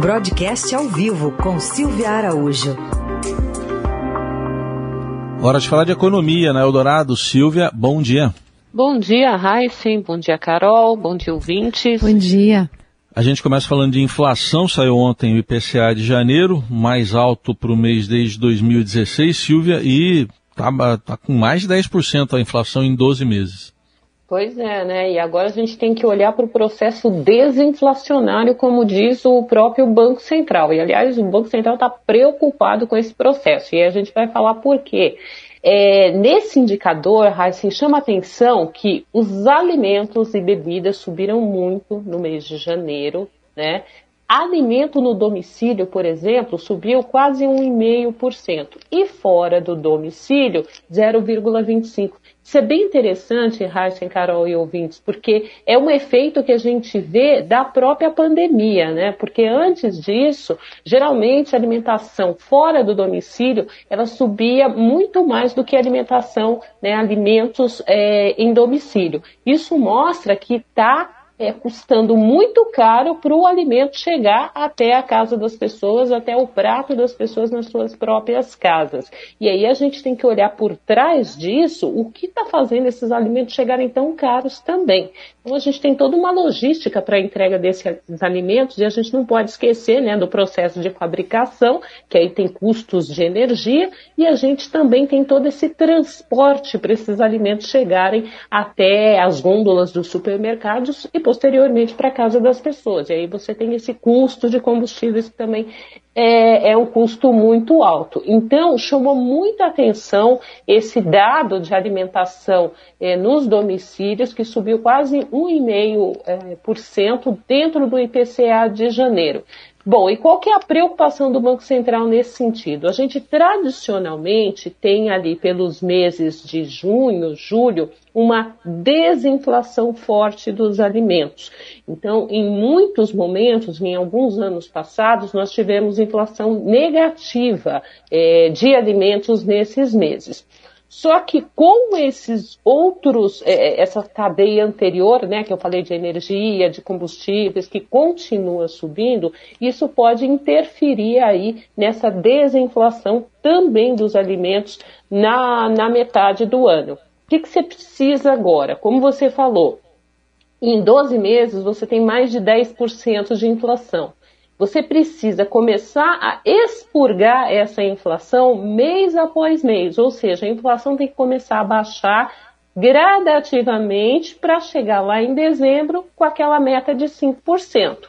Broadcast ao vivo com Silvia Araújo. Hora de falar de economia na Eldorado. Silvia, bom dia. Bom dia, Heisen. Bom dia, Carol. Bom dia, ouvintes. Bom dia. A gente começa falando de inflação. Saiu ontem o IPCA de janeiro, mais alto para o mês desde 2016, Silvia, e está tá com mais de 10% a inflação em 12 meses. Pois é, né? E agora a gente tem que olhar para o processo desinflacionário, como diz o próprio Banco Central. E, aliás, o Banco Central está preocupado com esse processo. E a gente vai falar por quê. É, nesse indicador, Heisen, chama atenção que os alimentos e bebidas subiram muito no mês de janeiro, né? Alimento no domicílio, por exemplo, subiu quase 1,5%. E fora do domicílio, 0,25%. Isso é bem interessante, Raíssen, Carol e ouvintes, porque é um efeito que a gente vê da própria pandemia, né? Porque antes disso, geralmente a alimentação fora do domicílio, ela subia muito mais do que a alimentação, né, alimentos é, em domicílio. Isso mostra que está é, custando muito caro para o alimento chegar até a casa das pessoas, até o prato das pessoas nas suas próprias casas. E aí a gente tem que olhar por trás disso o que está fazendo esses alimentos chegarem tão caros também. Então a gente tem toda uma logística para a entrega desses alimentos e a gente não pode esquecer né, do processo de fabricação, que aí tem custos de energia, e a gente também tem todo esse transporte para esses alimentos chegarem até as gôndolas dos supermercados e posteriormente para a casa das pessoas. E aí você tem esse custo de combustíveis que também é, é, um custo muito alto. Então, chamou muita atenção esse dado de alimentação é, nos domicílios, que subiu quase 1,5% é, dentro do IPCA de janeiro. Bom, e qual que é a preocupação do Banco Central nesse sentido? A gente tradicionalmente tem ali pelos meses de junho, julho, uma desinflação forte dos alimentos. Então, em muitos momentos, em alguns anos passados, nós tivemos inflação negativa é, de alimentos nesses meses. Só que com esses outros, é, é, essa cadeia anterior, né, que eu falei de energia, de combustíveis, que continua subindo, isso pode interferir aí nessa desinflação também dos alimentos na, na metade do ano. O que, que você precisa agora? Como você falou, em 12 meses você tem mais de 10% de inflação. Você precisa começar a expurgar essa inflação mês após mês, ou seja, a inflação tem que começar a baixar gradativamente para chegar lá em dezembro com aquela meta de 5%.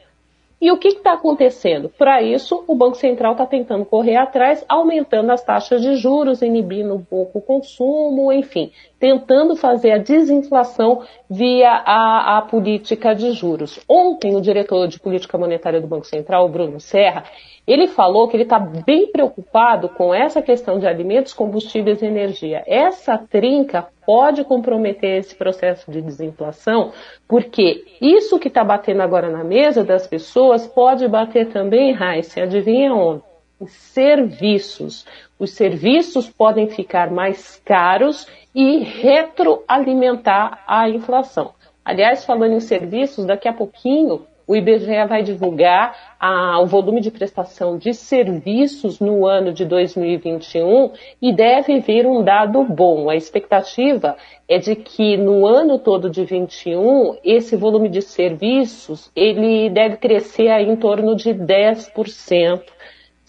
E o que está acontecendo? Para isso, o Banco Central está tentando correr atrás, aumentando as taxas de juros, inibindo um pouco o consumo, enfim, tentando fazer a desinflação via a, a política de juros. Ontem, o diretor de política monetária do Banco Central, Bruno Serra, ele falou que ele está bem preocupado com essa questão de alimentos, combustíveis e energia. Essa trinca pode comprometer esse processo de desinflação, porque isso que está batendo agora na mesa das pessoas pode bater também, Raíssa, adivinha onde? Serviços. Os serviços podem ficar mais caros e retroalimentar a inflação. Aliás, falando em serviços, daqui a pouquinho o IBGE vai divulgar a, o volume de prestação de serviços no ano de 2021 e deve vir um dado bom. A expectativa é de que no ano todo de 21 esse volume de serviços ele deve crescer em torno de 10%.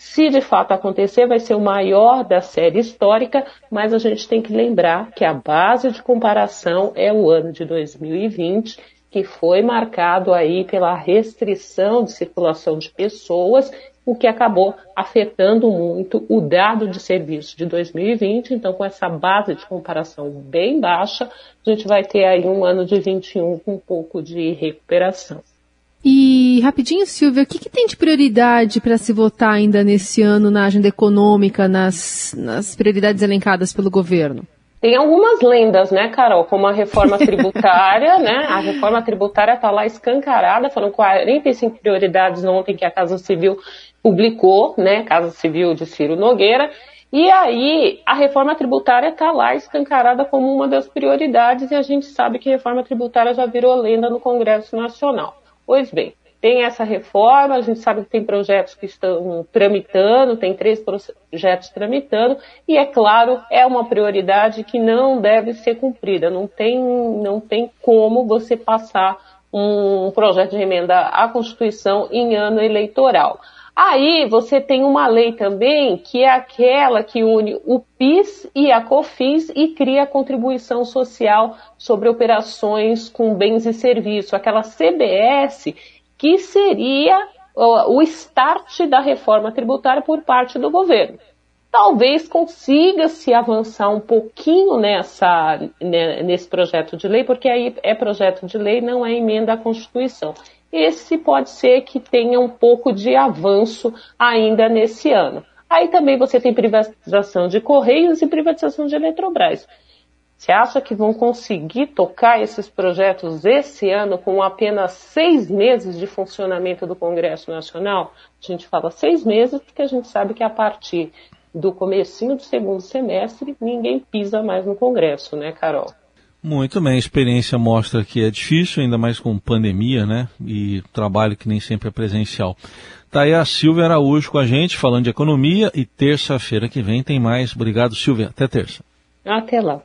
Se de fato acontecer, vai ser o maior da série histórica, mas a gente tem que lembrar que a base de comparação é o ano de 2020 que foi marcado aí pela restrição de circulação de pessoas, o que acabou afetando muito o dado de serviço de 2020. Então, com essa base de comparação bem baixa, a gente vai ter aí um ano de 21 com um pouco de recuperação. E rapidinho, Silvia, o que, que tem de prioridade para se votar ainda nesse ano na agenda econômica, nas, nas prioridades elencadas pelo governo? Tem algumas lendas, né, Carol? Como a reforma tributária, né? A reforma tributária está lá escancarada, foram 45 prioridades ontem que a Casa Civil publicou, né? Casa Civil de Ciro Nogueira. E aí, a reforma tributária está lá escancarada como uma das prioridades, e a gente sabe que a reforma tributária já virou lenda no Congresso Nacional. Pois bem, tem essa reforma, a gente sabe que tem projetos que estão tramitando, tem três projetos tramitando, e é claro, é uma prioridade que não deve ser cumprida, não tem, não tem como você passar um projeto de emenda à Constituição em ano eleitoral. Aí você tem uma lei também que é aquela que une o PIS e a COFINS e cria a contribuição social sobre operações com bens e serviços, aquela CBS que seria o start da reforma tributária por parte do governo. Talvez consiga se avançar um pouquinho nessa, né, nesse projeto de lei, porque aí é projeto de lei, não é emenda à Constituição esse pode ser que tenha um pouco de avanço ainda nesse ano. Aí também você tem privatização de Correios e privatização de Eletrobras. Você acha que vão conseguir tocar esses projetos esse ano com apenas seis meses de funcionamento do Congresso Nacional? A gente fala seis meses porque a gente sabe que a partir do comecinho do segundo semestre ninguém pisa mais no Congresso, né, Carol? Muito bem, a experiência mostra que é difícil, ainda mais com pandemia, né? E trabalho que nem sempre é presencial. Tá aí a Silvia Araújo com a gente, falando de economia, e terça-feira que vem tem mais. Obrigado, Silvia. Até terça. Até lá.